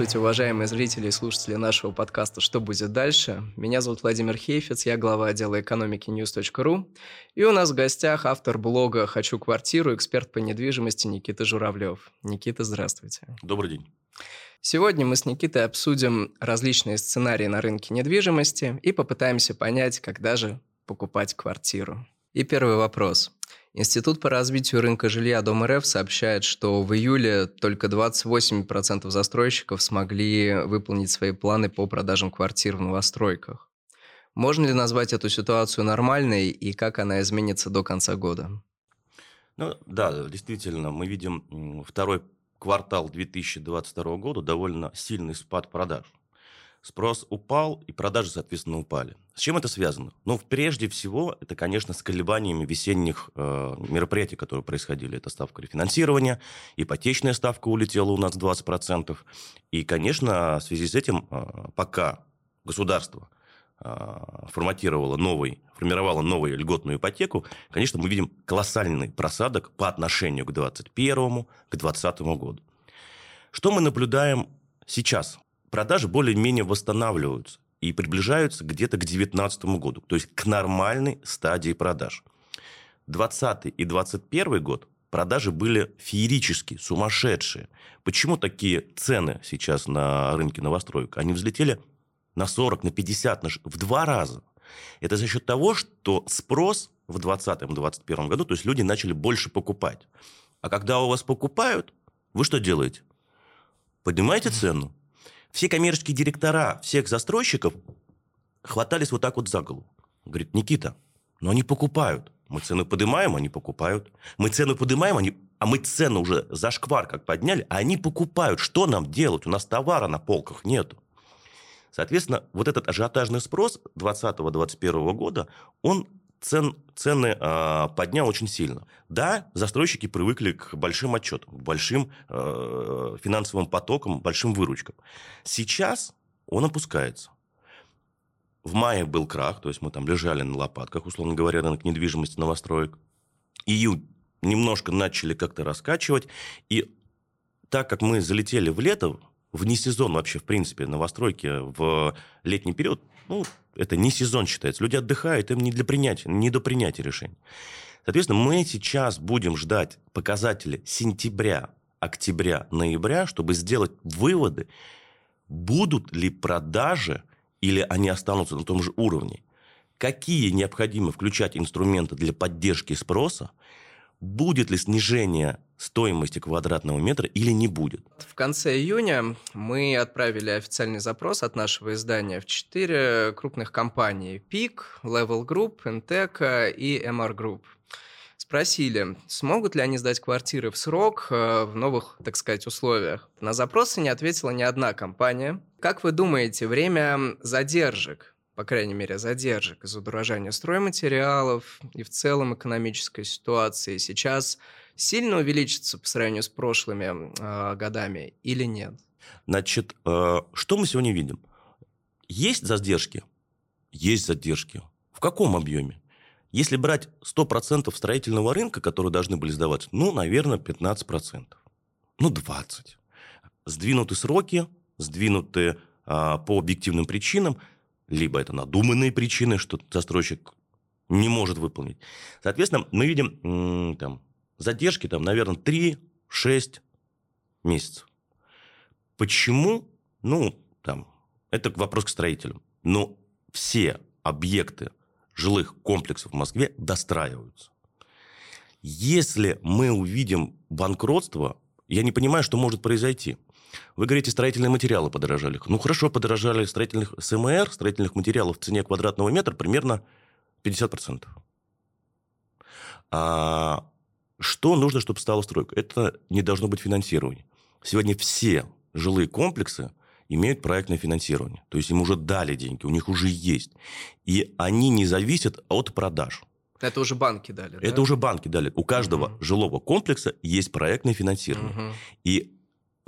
Здравствуйте, уважаемые зрители и слушатели нашего подкаста «Что будет дальше?». Меня зовут Владимир Хейфец, я глава отдела экономики news.ru. И у нас в гостях автор блога «Хочу квартиру», эксперт по недвижимости Никита Журавлев. Никита, здравствуйте. Добрый день. Сегодня мы с Никитой обсудим различные сценарии на рынке недвижимости и попытаемся понять, когда же покупать квартиру. И первый вопрос. Институт по развитию рынка жилья Дом РФ сообщает, что в июле только 28% застройщиков смогли выполнить свои планы по продажам квартир в новостройках. Можно ли назвать эту ситуацию нормальной и как она изменится до конца года? Ну, да, действительно, мы видим второй квартал 2022 года довольно сильный спад продаж. Спрос упал, и продажи, соответственно, упали. С чем это связано? Ну, прежде всего, это, конечно, с колебаниями весенних э, мероприятий, которые происходили. Это ставка рефинансирования, ипотечная ставка улетела у нас 20%. И, конечно, в связи с этим, э, пока государство э, форматировало новый, формировало новую льготную ипотеку, конечно, мы видим колоссальный просадок по отношению к 2021, к 2020 году. Что мы наблюдаем сейчас? Продажи более-менее восстанавливаются и приближаются где-то к 2019 году, то есть к нормальной стадии продаж. 2020 и 2021 год продажи были феерические, сумасшедшие. Почему такие цены сейчас на рынке новостроек? Они взлетели на 40, на 50, на... в два раза. Это за счет того, что спрос в 2020-2021 году, то есть люди начали больше покупать. А когда у вас покупают, вы что делаете? Поднимаете цену, все коммерческие директора всех застройщиков хватались вот так вот за голову. Говорит, Никита, но они покупают. Мы цену поднимаем, они покупают. Мы цену поднимаем, они... а мы цену уже за шквар как подняли, а они покупают. Что нам делать? У нас товара на полках нету. Соответственно, вот этот ажиотажный спрос 2020-2021 года, он цен, цены э, поднял очень сильно. Да, застройщики привыкли к большим отчетам, к большим э, финансовым потокам, большим выручкам. Сейчас он опускается. В мае был крах, то есть мы там лежали на лопатках, условно говоря, рынок недвижимости новостроек. Июнь немножко начали как-то раскачивать. И так как мы залетели в лето, вне сезон вообще, в принципе, новостройки в летний период, ну, это не сезон считается. Люди отдыхают, им не для принятия, не до принятия решений. Соответственно, мы сейчас будем ждать показатели сентября, октября, ноября, чтобы сделать выводы, будут ли продажи или они останутся на том же уровне. Какие необходимо включать инструменты для поддержки спроса, будет ли снижение стоимости квадратного метра или не будет. В конце июня мы отправили официальный запрос от нашего издания в четыре крупных компании. ПИК, Level Group, Intec и MR Group. Спросили, смогут ли они сдать квартиры в срок э, в новых, так сказать, условиях. На запросы не ответила ни одна компания. Как вы думаете, время задержек по крайней мере, задержек из-за удорожания стройматериалов и в целом экономической ситуации сейчас сильно увеличится по сравнению с прошлыми э, годами или нет? Значит, э, что мы сегодня видим? Есть задержки? Есть задержки. В каком объеме? Если брать 100% строительного рынка, которые должны были сдаваться, ну, наверное, 15%. Ну, 20%. Сдвинуты сроки, сдвинуты э, по объективным причинам – либо это надуманные причины, что застройщик не может выполнить. Соответственно, мы видим там, задержки, там, наверное, 3-6 месяцев. Почему? Ну, там, это вопрос к строителям. Но все объекты жилых комплексов в Москве достраиваются. Если мы увидим банкротство, я не понимаю, что может произойти – вы говорите, строительные материалы подорожали. Ну, хорошо, подорожали строительных СМР, строительных материалов в цене квадратного метра примерно 50%. А что нужно, чтобы стала стройка? Это не должно быть финансирование. Сегодня все жилые комплексы имеют проектное финансирование. То есть им уже дали деньги, у них уже есть. И они не зависят от продаж. Это уже банки дали. Это да? уже банки дали. У каждого угу. жилого комплекса есть проектное финансирование. Угу. И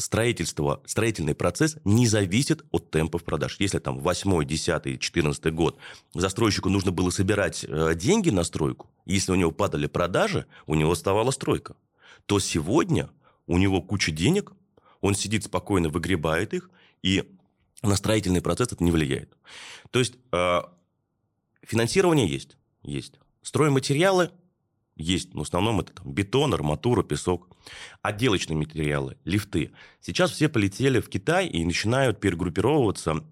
строительство, строительный процесс не зависит от темпов продаж. Если там 8, 10, 14 год застройщику нужно было собирать э, деньги на стройку, если у него падали продажи, у него оставала стройка, то сегодня у него куча денег, он сидит спокойно, выгребает их, и на строительный процесс это не влияет. То есть э, финансирование есть, есть. Стройматериалы есть, но в основном это там, бетон, арматура, песок. Отделочные материалы, лифты. Сейчас все полетели в Китай и начинают перегруппировываться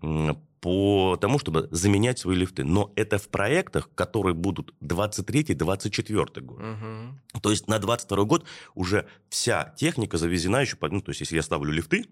по тому, чтобы заменять свои лифты. Но это в проектах, которые будут 23-24 год. Угу. То есть на 22 год уже вся техника завезена еще... Ну, то есть если я ставлю лифты,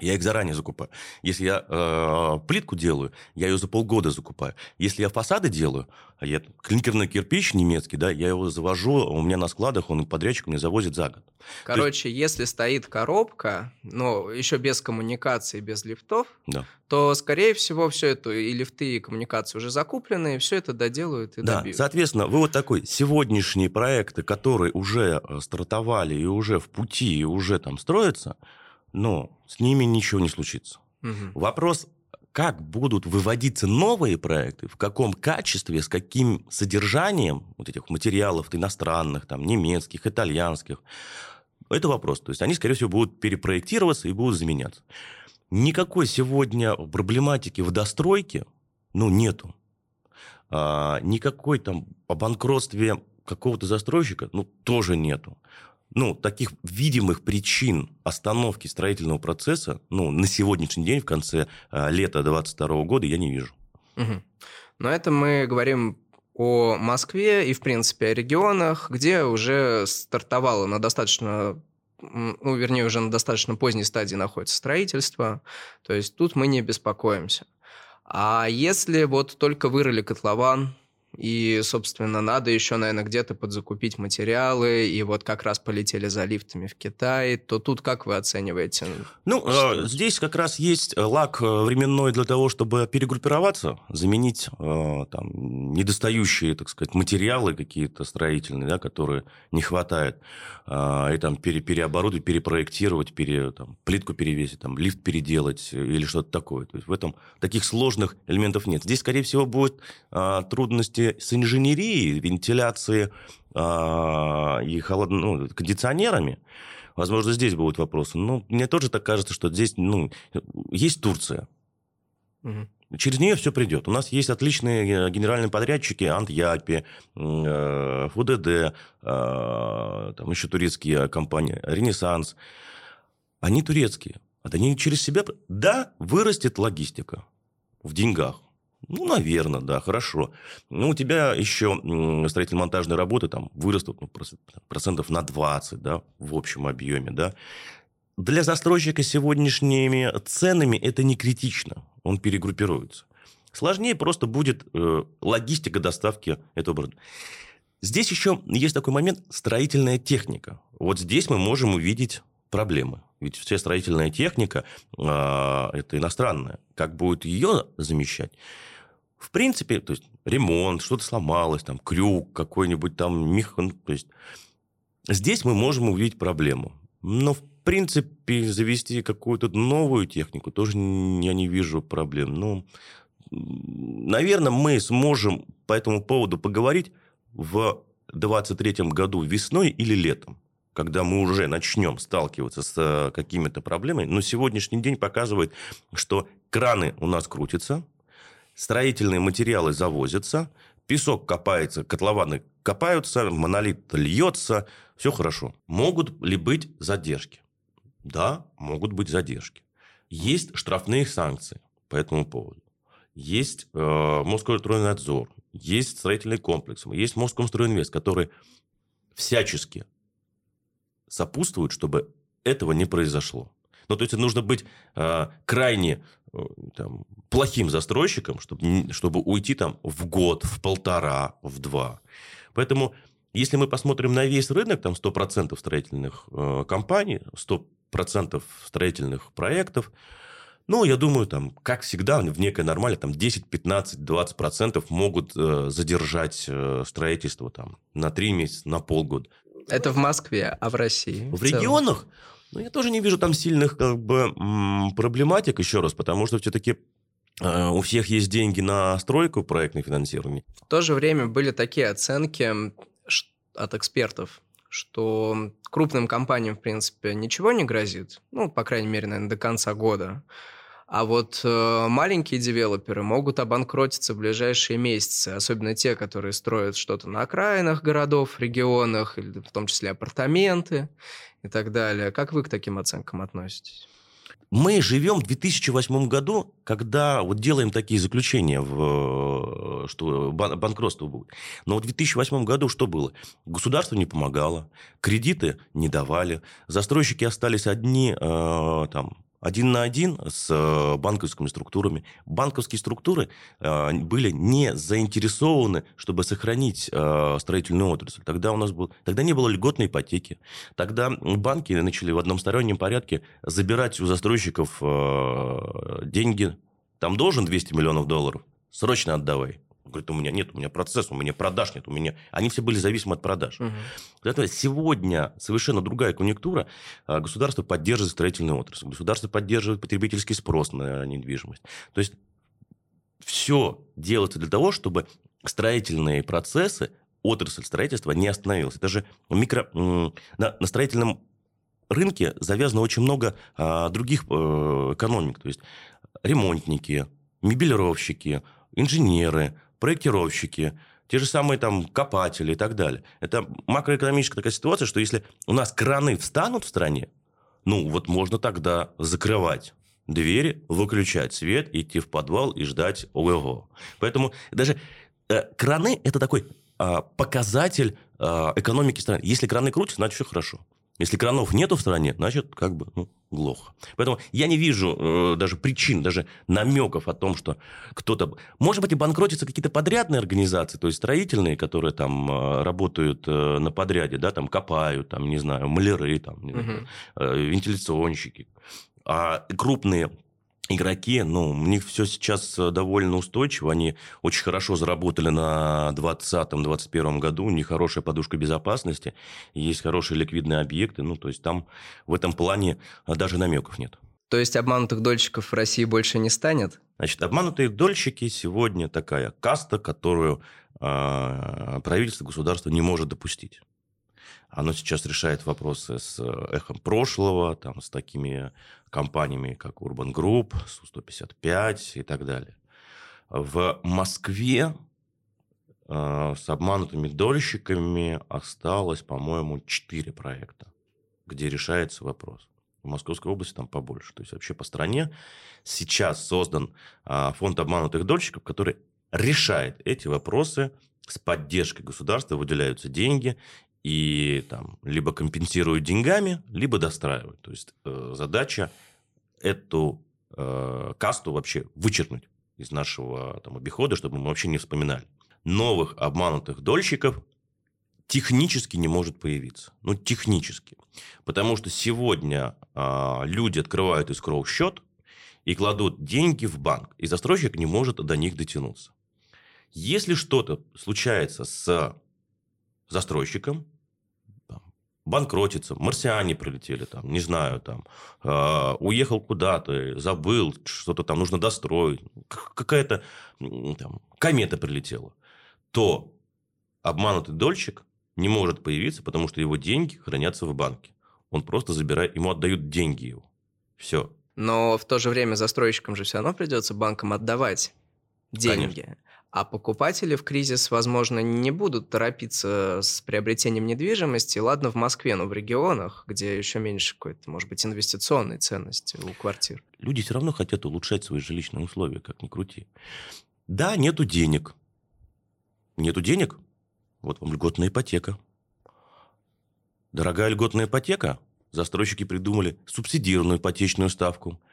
я их заранее закупаю. Если я э, плитку делаю, я ее за полгода закупаю. Если я фасады делаю, а я клинкерный кирпич немецкий, да, я его завожу, у меня на складах, он подрядчик мне завозит за год. Короче, есть... если стоит коробка, но еще без коммуникации, без лифтов, да. то, скорее всего, все это и лифты, и коммуникации уже закуплены, и все это доделают и да, добьют. Соответственно, вы вот такой сегодняшние проекты, которые уже э, стартовали и уже в пути, и уже там строятся – но с ними ничего не случится. Угу. Вопрос, как будут выводиться новые проекты, в каком качестве, с каким содержанием вот этих материалов иностранных, там, немецких, итальянских, это вопрос. То есть они, скорее всего, будут перепроектироваться и будут заменяться. Никакой сегодня проблематики в достройке, ну, нету. А, никакой там о банкротстве какого-то застройщика, ну, тоже нету ну, таких видимых причин остановки строительного процесса, ну, на сегодняшний день, в конце э, лета 2022 года, я не вижу. Угу. Но это мы говорим о Москве и, в принципе, о регионах, где уже стартовало на достаточно ну, вернее, уже на достаточно поздней стадии находится строительство, то есть тут мы не беспокоимся. А если вот только вырыли котлован, и, собственно, надо еще, наверное, где-то подзакупить материалы, и вот как раз полетели за лифтами в Китай, то тут как вы оцениваете? Ну, э, здесь как раз есть э, лак э, временной для того, чтобы перегруппироваться, заменить э, там недостающие, так сказать, материалы какие-то строительные, да, которые не хватает, э, и там пере, переоборудовать, перепроектировать, пере, там, плитку перевесить, там, лифт переделать или что-то такое. То есть в этом таких сложных элементов нет. Здесь, скорее всего, будет э, с инженерией, вентиляцией э, и холод... ну, кондиционерами, возможно, здесь будут вопросы. Но мне тоже так кажется, что здесь ну, есть Турция. Угу. Через нее все придет. У нас есть отличные э, генеральные подрядчики, Антьяпи, э, ФУДД, э, там еще турецкие компании, Ренессанс. Они турецкие. А они через себя... Да, вырастет логистика в деньгах. Ну, наверное, да, хорошо. Ну, у тебя еще строительно-монтажные работы там вырастут ну, процентов на 20, да, в общем объеме, да. Для застройщика сегодняшними ценами это не критично, он перегруппируется. Сложнее просто будет э, логистика доставки этого оборудования. Здесь еще есть такой момент – строительная техника. Вот здесь мы можем увидеть проблемы. Ведь вся строительная техника э, это иностранная. Как будет ее замещать? В принципе, то есть ремонт, что-то сломалось, там крюк какой-нибудь там механ, то есть здесь мы можем увидеть проблему. Но в принципе завести какую-то новую технику тоже я не вижу проблем. Ну, наверное, мы сможем по этому поводу поговорить в 2023 году весной или летом когда мы уже начнем сталкиваться с э, какими-то проблемами, но сегодняшний день показывает, что краны у нас крутятся, строительные материалы завозятся, песок копается, котлованы копаются, монолит льется, все хорошо. Могут ли быть задержки? Да, могут быть задержки. Есть штрафные санкции по этому поводу. Есть э, Москвстройнадзор, есть строительный комплекс, есть Москомстройинвест, которые всячески сопутствуют, чтобы этого не произошло. Ну, то есть, нужно быть э, крайне э, там, плохим застройщиком, чтобы, чтобы уйти там в год, в полтора, в два. Поэтому, если мы посмотрим на весь рынок, там 100% строительных э, компаний, 100% строительных проектов, ну, я думаю, там, как всегда, в некой нормале, там 10, 15, 20 процентов могут э, задержать э, строительство там на 3 месяца, на полгода. Это в Москве, а в России? В, в регионах ну, я тоже не вижу там сильных как бы проблематик, еще раз, потому что все-таки э, у всех есть деньги на стройку проектное финансирование. В то же время были такие оценки от экспертов, что крупным компаниям, в принципе, ничего не грозит, ну, по крайней мере, наверное, до конца года. А вот э, маленькие девелоперы могут обанкротиться в ближайшие месяцы, особенно те, которые строят что-то на окраинах городов, регионах, или в том числе апартаменты и так далее. Как вы к таким оценкам относитесь? Мы живем в 2008 году, когда вот делаем такие заключения, в, что банкротство будет. Но в 2008 году что было? Государство не помогало, кредиты не давали, застройщики остались одни, э, там, один на один с э, банковскими структурами. Банковские структуры э, были не заинтересованы, чтобы сохранить э, строительную отрасль. Тогда у нас был, тогда не было льготной ипотеки. Тогда банки начали в одностороннем порядке забирать у застройщиков деньги. Там должен 200 миллионов долларов, срочно отдавай. Говорит, у меня нет, у меня процесс, у меня продаж нет, у меня... Они все были зависимы от продаж. Угу. Поэтому сегодня совершенно другая конъюнктура. А, государство поддерживает строительную отрасль, государство поддерживает потребительский спрос на недвижимость. То есть все делается для того, чтобы строительные процессы, отрасль строительства не остановилась. Это же микро... На, на строительном рынке завязано очень много а, других а, экономик. То есть ремонтники, мебелировщики, инженеры, проектировщики, те же самые там копатели и так далее. Это макроэкономическая такая ситуация, что если у нас краны встанут в стране, ну вот можно тогда закрывать двери, выключать свет, идти в подвал и ждать ого-го. Поэтому даже э, краны – это такой э, показатель э, экономики страны. Если краны крутятся, значит, все хорошо. Если кранов нету в стране, значит, как бы, ну, глухо. Поэтому я не вижу э, даже причин, даже намеков о том, что кто-то... Может быть, и банкротятся какие-то подрядные организации, то есть строительные, которые там э, работают э, на подряде, да, там копают, там, не знаю, маляры, там, знаю, э, вентиляционщики. А крупные игроки, ну, у них все сейчас э, довольно устойчиво, они очень хорошо заработали на 2020-2021 году, у них хорошая подушка безопасности, есть хорошие ликвидные объекты, ну, то есть там в этом плане э, даже намеков нет. То есть обманутых дольщиков в России больше не станет? Значит, обманутые дольщики сегодня такая каста, которую э, правительство, государство не может допустить. Оно сейчас решает вопросы с э, эхом прошлого, там, с такими компаниями, как Urban Group, Су-155 и так далее. В Москве э, с обманутыми дольщиками осталось, по-моему, 4 проекта, где решается вопрос. В Московской области там побольше. То есть вообще по стране сейчас создан э, фонд обманутых дольщиков, который решает эти вопросы с поддержкой государства, выделяются деньги, и там либо компенсируют деньгами, либо достраивают. То есть э, задача эту э, касту вообще вычеркнуть из нашего там, обихода, чтобы мы вообще не вспоминали. Новых обманутых дольщиков технически не может появиться. Ну, технически. Потому что сегодня э, люди открывают искроу счет и кладут деньги в банк, и застройщик не может до них дотянуться. Если что-то случается с застройщиком, банкротится, марсиане прилетели, там, не знаю, там, э, уехал куда-то, забыл, что-то там нужно достроить, какая-то там, комета прилетела, то обманутый дольщик не может появиться, потому что его деньги хранятся в банке. Он просто забирает, ему отдают деньги его. Все. Но в то же время застройщикам же все равно придется банкам отдавать деньги. Конечно. А покупатели в кризис, возможно, не будут торопиться с приобретением недвижимости. Ладно, в Москве, но в регионах, где еще меньше какой-то, может быть, инвестиционной ценности у квартир. Люди все равно хотят улучшать свои жилищные условия, как ни крути. Да, нету денег. Нету денег? Вот вам льготная ипотека. Дорогая льготная ипотека? Застройщики придумали субсидированную ипотечную ставку –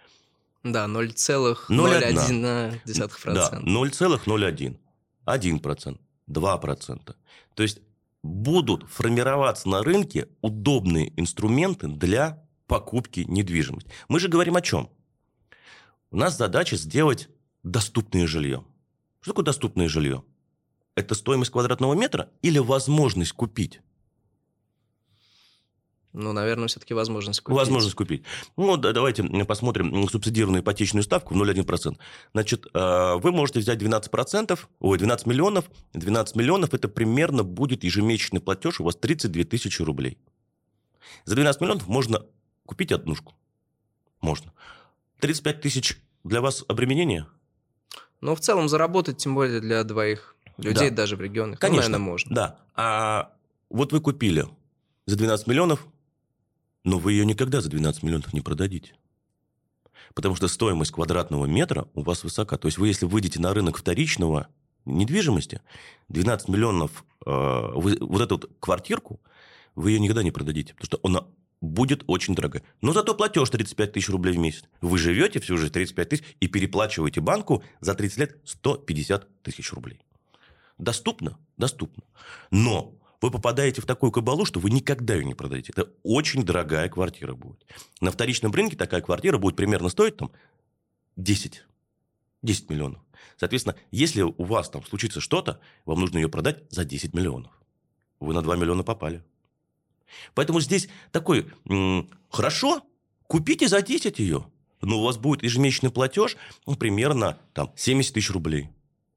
да, 0,01%. Да, 0,01. 1%, 2%. То есть будут формироваться на рынке удобные инструменты для покупки недвижимости. Мы же говорим о чем? У нас задача сделать доступное жилье. Что такое доступное жилье? Это стоимость квадратного метра или возможность купить? Ну, наверное, все-таки возможность купить. Возможность купить. Ну, да, давайте посмотрим субсидированную ипотечную ставку в 0,1%. Значит, э, вы можете взять 12%, ой, 12 миллионов. 12 миллионов – это примерно будет ежемесячный платеж у вас 32 тысячи рублей. За 12 миллионов можно купить однушку. Можно. 35 тысяч для вас обременение? Ну, в целом, заработать, тем более для двоих людей, да. даже в регионах, Конечно, ну, наверное, можно. Да. А вот вы купили за 12 миллионов, но вы ее никогда за 12 миллионов не продадите. Потому что стоимость квадратного метра у вас высока. То есть вы, если выйдете на рынок вторичного недвижимости, 12 миллионов, э, вы, вот эту вот квартирку, вы ее никогда не продадите. Потому что она будет очень дорогая. Но зато платеж 35 тысяч рублей в месяц. Вы живете всю жизнь 35 тысяч и переплачиваете банку за 30 лет 150 тысяч рублей. Доступно? Доступно. Но вы попадаете в такую кабалу, что вы никогда ее не продадите. Это очень дорогая квартира будет. На вторичном рынке такая квартира будет примерно стоить там 10. 10 миллионов. Соответственно, если у вас там случится что-то, вам нужно ее продать за 10 миллионов. Вы на 2 миллиона попали. Поэтому здесь такой, хорошо, купите за 10 ее, но у вас будет ежемесячный платеж ну, примерно там, 70 тысяч рублей.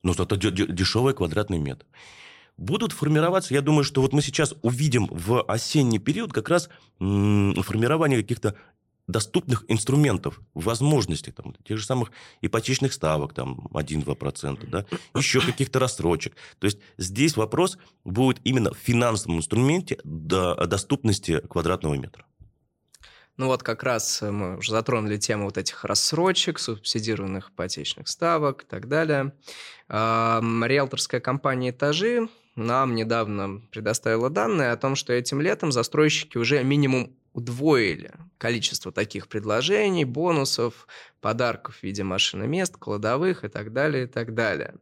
Но зато дешевый квадратный метр будут формироваться, я думаю, что вот мы сейчас увидим в осенний период как раз формирование каких-то доступных инструментов, возможностей, там, тех же самых ипотечных ставок, там, 1-2%, да, еще каких-то рассрочек. То есть здесь вопрос будет именно в финансовом инструменте до доступности квадратного метра. Ну вот как раз мы уже затронули тему вот этих рассрочек, субсидированных ипотечных ставок и так далее. Риэлторская компания «Этажи» нам недавно предоставила данные о том, что этим летом застройщики уже минимум удвоили количество таких предложений, бонусов, подарков в виде машины мест, кладовых и так далее, и так далее.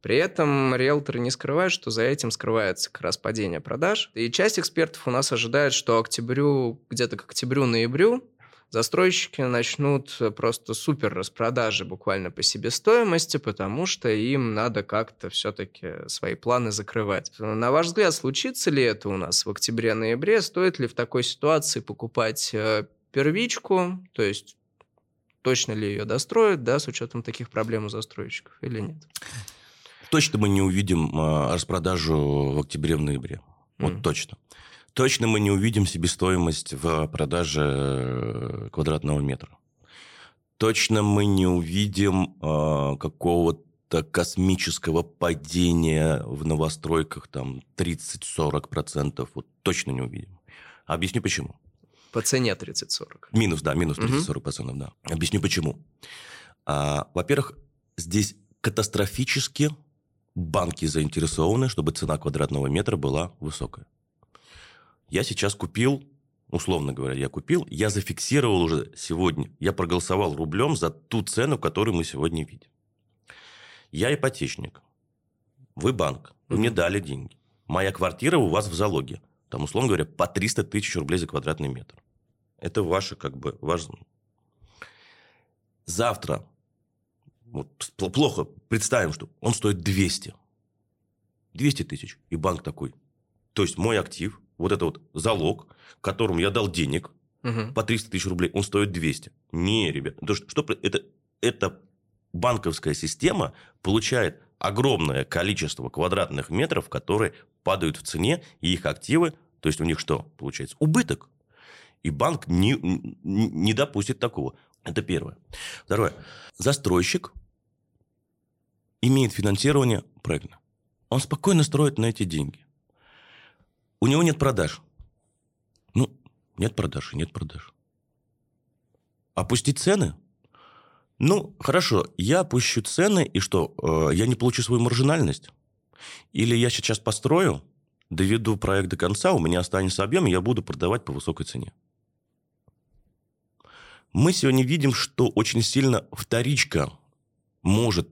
При этом риэлторы не скрывают, что за этим скрывается как раз падение продаж. И часть экспертов у нас ожидает, что октябрю, где-то к октябрю-ноябрю застройщики начнут просто супер распродажи буквально по себестоимости, потому что им надо как-то все-таки свои планы закрывать. На ваш взгляд, случится ли это у нас в октябре-ноябре? Стоит ли в такой ситуации покупать э, первичку, то есть точно ли ее достроят, да, с учетом таких проблем у застройщиков или нет? Точно мы не увидим э, распродажу в октябре-ноябре. Вот mm. точно точно мы не увидим себестоимость в продаже э, квадратного метра. Точно мы не увидим э, какого-то космического падения в новостройках там 30-40%. Вот точно не увидим. Объясню почему. По цене 30-40. Минус, да, минус 30-40%, угу. да. Объясню почему. А, во-первых, здесь катастрофически банки заинтересованы, чтобы цена квадратного метра была высокая. Я сейчас купил, условно говоря, я купил, я зафиксировал уже сегодня, я проголосовал рублем за ту цену, которую мы сегодня видим. Я ипотечник, вы банк, вы мне дали деньги. Моя квартира у вас в залоге. Там, условно говоря, по 300 тысяч рублей за квадратный метр. Это ваше, как бы, ваш... Завтра, вот, плохо представим, что он стоит 200. 200 тысяч. И банк такой. То есть, мой актив вот это вот залог, которому я дал денег угу. по 300 тысяч рублей, он стоит 200. Не, ребят. То, что, что, это, это банковская система получает огромное количество квадратных метров, которые падают в цене, и их активы, то есть у них что получается? Убыток. И банк не, не допустит такого. Это первое. Второе. Застройщик имеет финансирование проекта. Он спокойно строит на эти деньги. У него нет продаж. Ну, нет продаж нет продаж. Опустить цены? Ну, хорошо, я опущу цены, и что, э, я не получу свою маржинальность? Или я сейчас построю, доведу проект до конца, у меня останется объем, и я буду продавать по высокой цене. Мы сегодня видим, что очень сильно вторичка может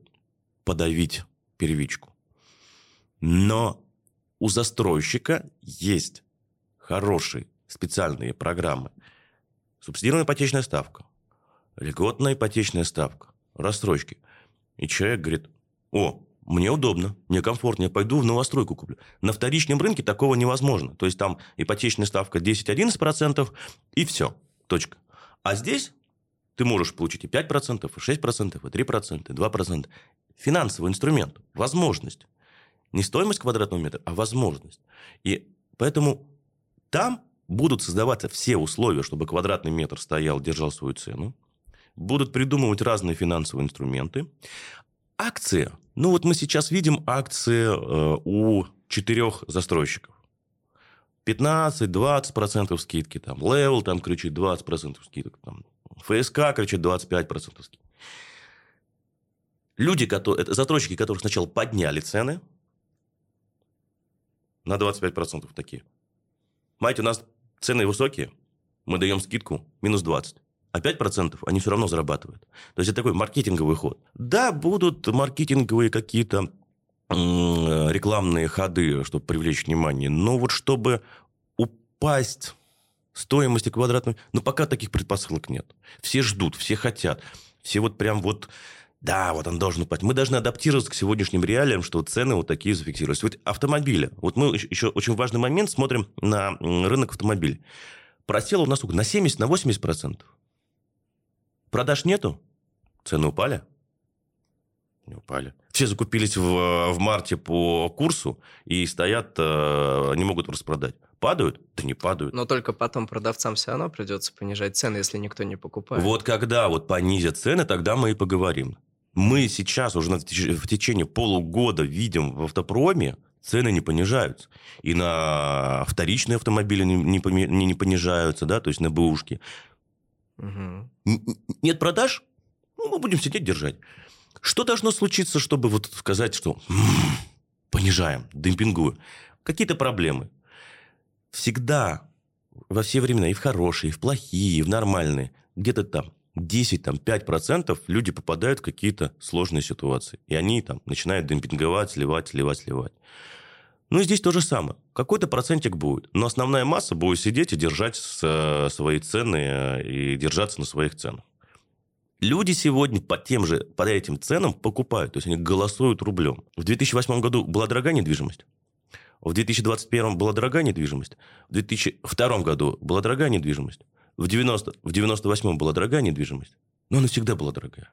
подавить первичку. Но у застройщика есть хорошие специальные программы. Субсидированная ипотечная ставка, льготная ипотечная ставка, рассрочки. И человек говорит, о, мне удобно, мне комфортно, я пойду в новостройку куплю. На вторичном рынке такого невозможно. То есть там ипотечная ставка 10-11% и все, точка. А здесь ты можешь получить и 5%, и 6%, и 3%, и 2%. Финансовый инструмент, возможность. Не стоимость квадратного метра, а возможность. И поэтому там будут создаваться все условия, чтобы квадратный метр стоял, держал свою цену. будут придумывать разные финансовые инструменты. Акции. Ну вот мы сейчас видим акции э, у четырех застройщиков. 15-20% скидки. Там, Level там кричит 20% скидок. Там, ФСК кричит 25% скидки. Люди, которые, это застройщики, которых сначала подняли цены на 25% такие. Знаете, у нас цены высокие, мы даем скидку минус 20. А 5% они все равно зарабатывают. То есть, это такой маркетинговый ход. Да, будут маркетинговые какие-то рекламные ходы, чтобы привлечь внимание. Но вот чтобы упасть стоимости квадратной... Ну, пока таких предпосылок нет. Все ждут, все хотят. Все вот прям вот... Да, вот он должен упасть. Мы должны адаптироваться к сегодняшним реалиям, что цены вот такие зафиксировались. Вот автомобили. Вот мы еще очень важный момент смотрим на рынок автомобилей. Просел у нас на 70, на 80 процентов. Продаж нету, цены упали. Не упали. Все закупились в, в марте по курсу и стоят, э, не могут распродать. Падают? Да не падают. Но только потом продавцам все равно придется понижать цены, если никто не покупает. Вот когда вот понизят цены, тогда мы и поговорим. Мы сейчас уже в течение полугода видим в автопроме, цены не понижаются. И на вторичные автомобили не, не, не понижаются, да, то есть на бэушки. Угу. Нет продаж? Ну, мы будем сидеть держать. Что должно случиться, чтобы вот сказать, что понижаем, демпингуем? Какие-то проблемы. Всегда, во все времена, и в хорошие, и в плохие, и в нормальные, где-то там 10, там, 5% люди попадают в какие-то сложные ситуации. И они там начинают демпинговать, сливать, сливать, сливать. Ну, и здесь то же самое. Какой-то процентик будет. Но основная масса будет сидеть и держать свои цены э, и держаться на своих ценах. Люди сегодня по тем же, по этим ценам покупают, то есть они голосуют рублем. В 2008 году была дорогая недвижимость. В 2021 была дорогая недвижимость. В 2002 году была дорогая недвижимость. В 90, в 98 была дорогая недвижимость. Но она всегда была дорогая.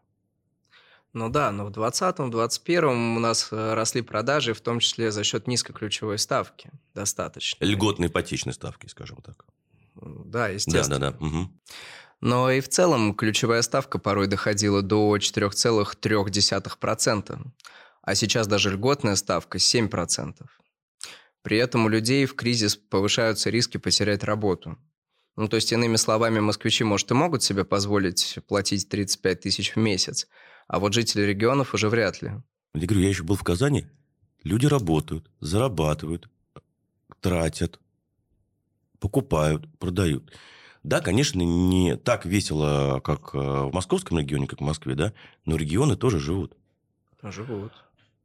Ну да, но в 2020-2021 у нас э, росли продажи, в том числе за счет низкой ключевой ставки. Достаточно. Льготной ипотечной ставки, скажем так. Да, естественно. Да, да, да. Угу. Но и в целом ключевая ставка порой доходила до 4,3%, а сейчас даже льготная ставка 7%. При этом у людей в кризис повышаются риски потерять работу. Ну, то есть, иными словами, москвичи, может, и могут себе позволить платить 35 тысяч в месяц, а вот жители регионов уже вряд ли. Я говорю, я еще был в Казани. Люди работают, зарабатывают, тратят, покупают, продают. Да, конечно, не так весело, как э, в московском регионе, как в Москве, да, но регионы тоже живут. Живут.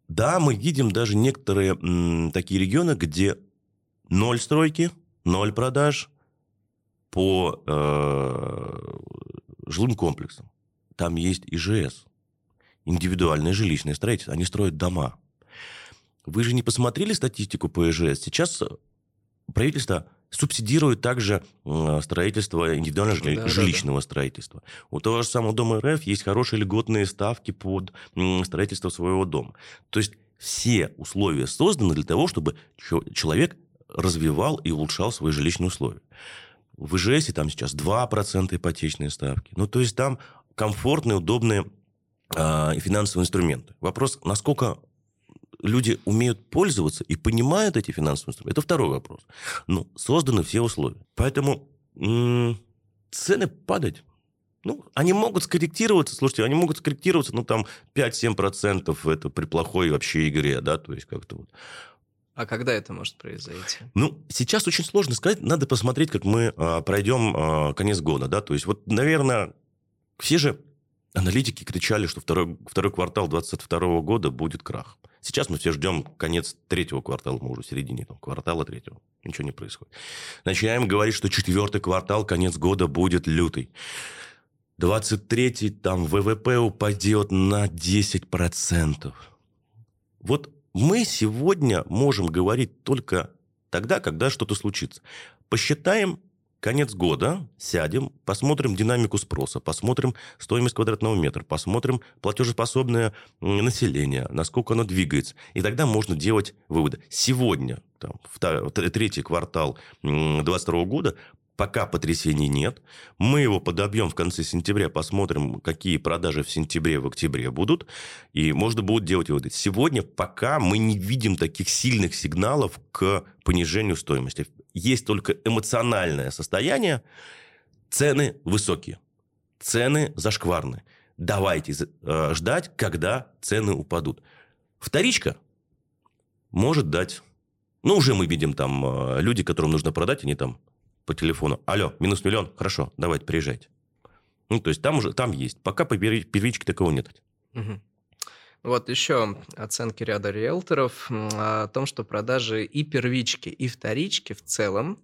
Да, мы видим даже некоторые м, такие регионы, где ноль стройки, ноль продаж по э, жилым комплексам. Там есть ИЖС, индивидуальное жилищное строительство. Они строят дома. Вы же не посмотрели статистику по ИЖС? Сейчас правительство субсидирует также строительство индивидуального да, жилищного да, да. строительства. У того же самого Дома РФ есть хорошие льготные ставки под строительство своего дома. То есть все условия созданы для того, чтобы человек развивал и улучшал свои жилищные условия. В ИЖСе там сейчас 2% ипотечные ставки. Ну, то есть там комфортные, удобные э, финансовые инструменты. Вопрос, насколько люди умеют пользоваться и понимают эти финансовые инструменты, это второй вопрос. Ну, созданы все условия. Поэтому м- цены падать. Ну, они могут скорректироваться, слушайте, они могут скорректироваться, ну, там, 5-7% это при плохой вообще игре, да, то есть как-то вот. А когда это может произойти? Ну, сейчас очень сложно сказать. Надо посмотреть, как мы а, пройдем а, конец года, да. То есть, вот, наверное, все же аналитики кричали, что второй, второй квартал 2022 года будет крах. Сейчас мы все ждем конец третьего квартала, мы уже в середине там, квартала третьего. Ничего не происходит. Начинаем говорить, что четвертый квартал, конец года будет лютый. 23-й там ВВП упадет на 10%. Вот мы сегодня можем говорить только тогда, когда что-то случится. Посчитаем конец года сядем, посмотрим динамику спроса, посмотрим стоимость квадратного метра, посмотрим платежеспособное население, насколько оно двигается. И тогда можно делать выводы. Сегодня, там, второй, третий квартал 2022 года, Пока потрясений нет. Мы его подобьем в конце сентября, посмотрим, какие продажи в сентябре, в октябре будут. И можно будет делать выводы. Сегодня пока мы не видим таких сильных сигналов к понижению стоимости. Есть только эмоциональное состояние. Цены высокие. Цены зашкварные. Давайте э, ждать, когда цены упадут. Вторичка может дать. Ну, уже мы видим там э, люди, которым нужно продать, они там по телефону. Алло, минус миллион, хорошо, давайте, приезжайте. Ну, то есть там уже, там есть. Пока по первичке такого нет. Угу. Вот еще оценки ряда риэлторов о том, что продажи и первички, и вторички в целом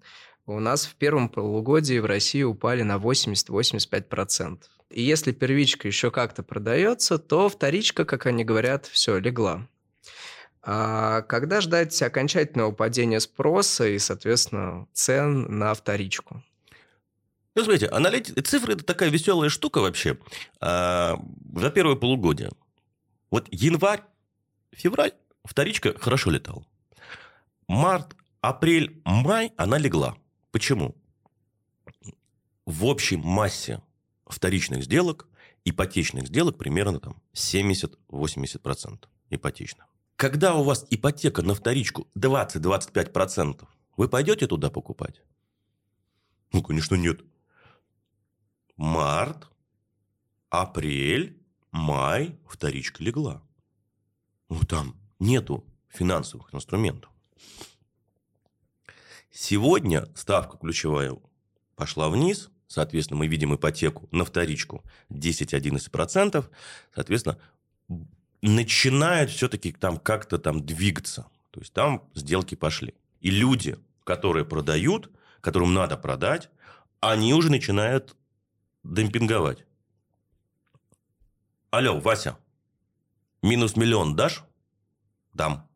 у нас в первом полугодии в России упали на 80-85%. И если первичка еще как-то продается, то вторичка, как они говорят, все, легла. А когда ждать окончательного падения спроса и, соответственно, цен на вторичку? Ну, смотрите, аналити... цифры – это такая веселая штука вообще а, за первое полугодие. Вот январь, февраль вторичка хорошо летал. Март, апрель, май она легла. Почему? В общей массе вторичных сделок, ипотечных сделок примерно там 70-80% ипотечных. Когда у вас ипотека на вторичку 20-25%, вы пойдете туда покупать? Ну, конечно, нет. Март, апрель, май, вторичка легла. Ну, там нету финансовых инструментов. Сегодня ставка ключевая пошла вниз, соответственно, мы видим ипотеку на вторичку 10-11%, соответственно, начинают все-таки там как-то там двигаться. То есть там сделки пошли. И люди, которые продают, которым надо продать, они уже начинают демпинговать. Алло, Вася, минус миллион дашь? Дам.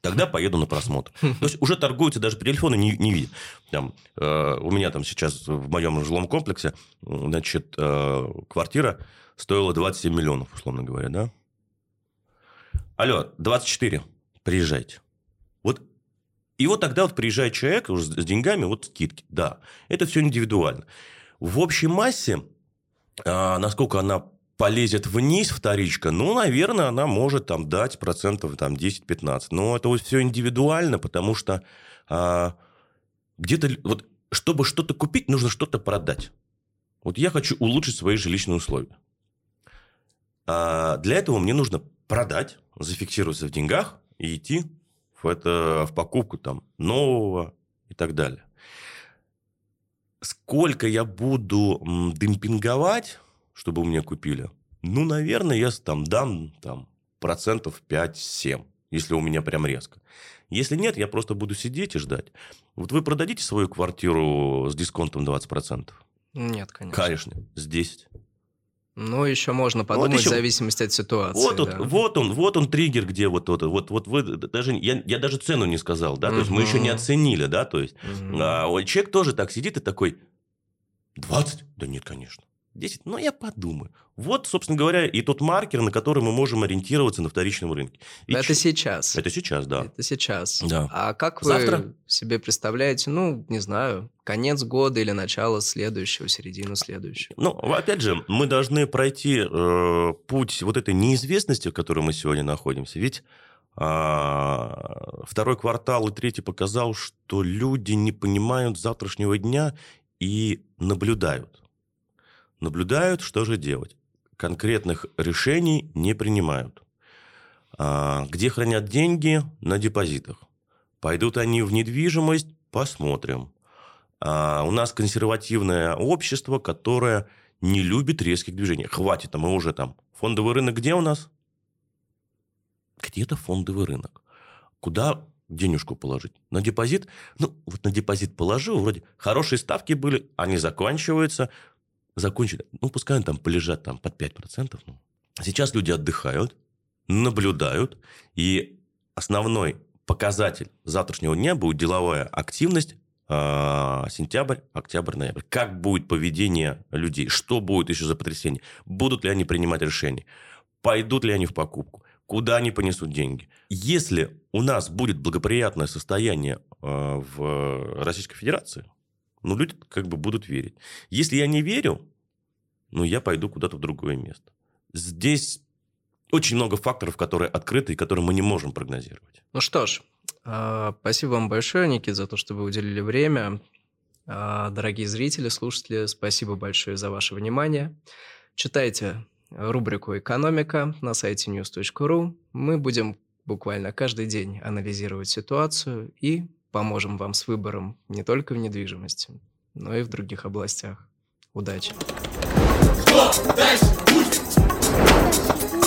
Тогда поеду на просмотр. То есть уже торгуются даже по телефону не, не видят. Там, э, у меня там сейчас в моем жилом комплексе значит, э, квартира стоила 27 миллионов, условно говоря, да? Алло, 24, приезжайте. Вот и вот тогда вот приезжает человек уже с деньгами, вот скидки. Да, это все индивидуально. В общей массе, а, насколько она полезет вниз вторичка, ну, наверное, она может там дать процентов там 10-15. Но это вот все индивидуально, потому что а, где-то вот чтобы что-то купить, нужно что-то продать. Вот я хочу улучшить свои жилищные условия. А для этого мне нужно продать, зафиксироваться в деньгах и идти в, это, в покупку там нового и так далее. Сколько я буду демпинговать, чтобы у меня купили? Ну, наверное, я там дам там, процентов 5-7, если у меня прям резко. Если нет, я просто буду сидеть и ждать. Вот вы продадите свою квартиру с дисконтом 20%? Нет, конечно. Конечно, с 10. Ну, еще можно подумать вот еще... в зависимости от ситуации. Вот, да. вот, он, вот он триггер, где вот вот вот, вот вы даже я, я даже цену не сказал, да, то есть мы еще не оценили, да, то есть а, человек тоже так сидит и такой 20? Да нет, конечно. 10, но я подумаю. Вот, собственно говоря, и тот маркер, на который мы можем ориентироваться на вторичном рынке. И это ч... сейчас. Это сейчас, да. Это сейчас. Да. А как вы Завтра? себе представляете, ну, не знаю, конец года или начало следующего, середину следующего? Ну, опять же, мы должны пройти э, путь вот этой неизвестности, в которой мы сегодня находимся. Ведь а, второй квартал и третий показал, что люди не понимают завтрашнего дня и наблюдают наблюдают, что же делать. Конкретных решений не принимают. А, где хранят деньги? На депозитах. Пойдут они в недвижимость? Посмотрим. А, у нас консервативное общество, которое не любит резких движений. Хватит, а мы уже там. Фондовый рынок где у нас? Где-то фондовый рынок. Куда денежку положить? На депозит? Ну, вот на депозит положил, вроде хорошие ставки были, они заканчиваются, закончили. Ну, пускай они там полежат там под 5%. Ну. Сейчас люди отдыхают, наблюдают, и основной показатель завтрашнего дня будет деловая активность а, сентябрь, октябрь, ноябрь. Как будет поведение людей? Что будет еще за потрясение? Будут ли они принимать решения? Пойдут ли они в покупку? Куда они понесут деньги? Если у нас будет благоприятное состояние а, в Российской Федерации, ну, люди как бы будут верить. Если я не верю, ну, я пойду куда-то в другое место. Здесь очень много факторов, которые открыты и которые мы не можем прогнозировать. Ну что ж, а, спасибо вам большое, Никит, за то, что вы уделили время. А, дорогие зрители, слушатели, спасибо большое за ваше внимание. Читайте рубрику «Экономика» на сайте news.ru. Мы будем буквально каждый день анализировать ситуацию и поможем вам с выбором не только в недвижимости, но и в других областях. Удачи! Что дальше будет?